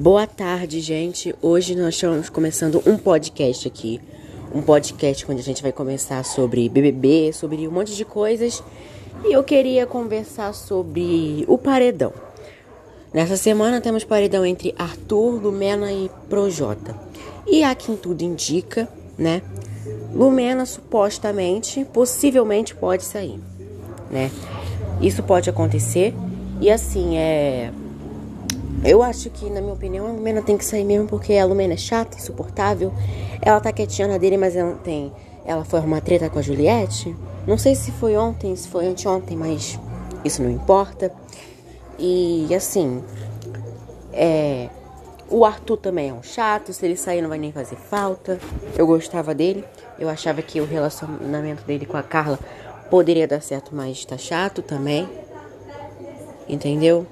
Boa tarde, gente. Hoje nós estamos começando um podcast aqui. Um podcast onde a gente vai conversar sobre BBB, sobre um monte de coisas. E eu queria conversar sobre o paredão. Nessa semana temos paredão entre Arthur, Lumena e Projota. E a quem tudo indica, né? Lumena supostamente, possivelmente pode sair, né? Isso pode acontecer. E assim, é eu acho que, na minha opinião, a Lumena tem que sair mesmo porque a Lumena é chata, insuportável. Ela tá quietinha na dele, mas ela tem. Ela foi arrumar treta com a Juliette. Não sei se foi ontem, se foi anteontem, mas isso não importa. E assim. É. O Arthur também é um chato, se ele sair não vai nem fazer falta. Eu gostava dele. Eu achava que o relacionamento dele com a Carla poderia dar certo, mas tá chato também. Entendeu?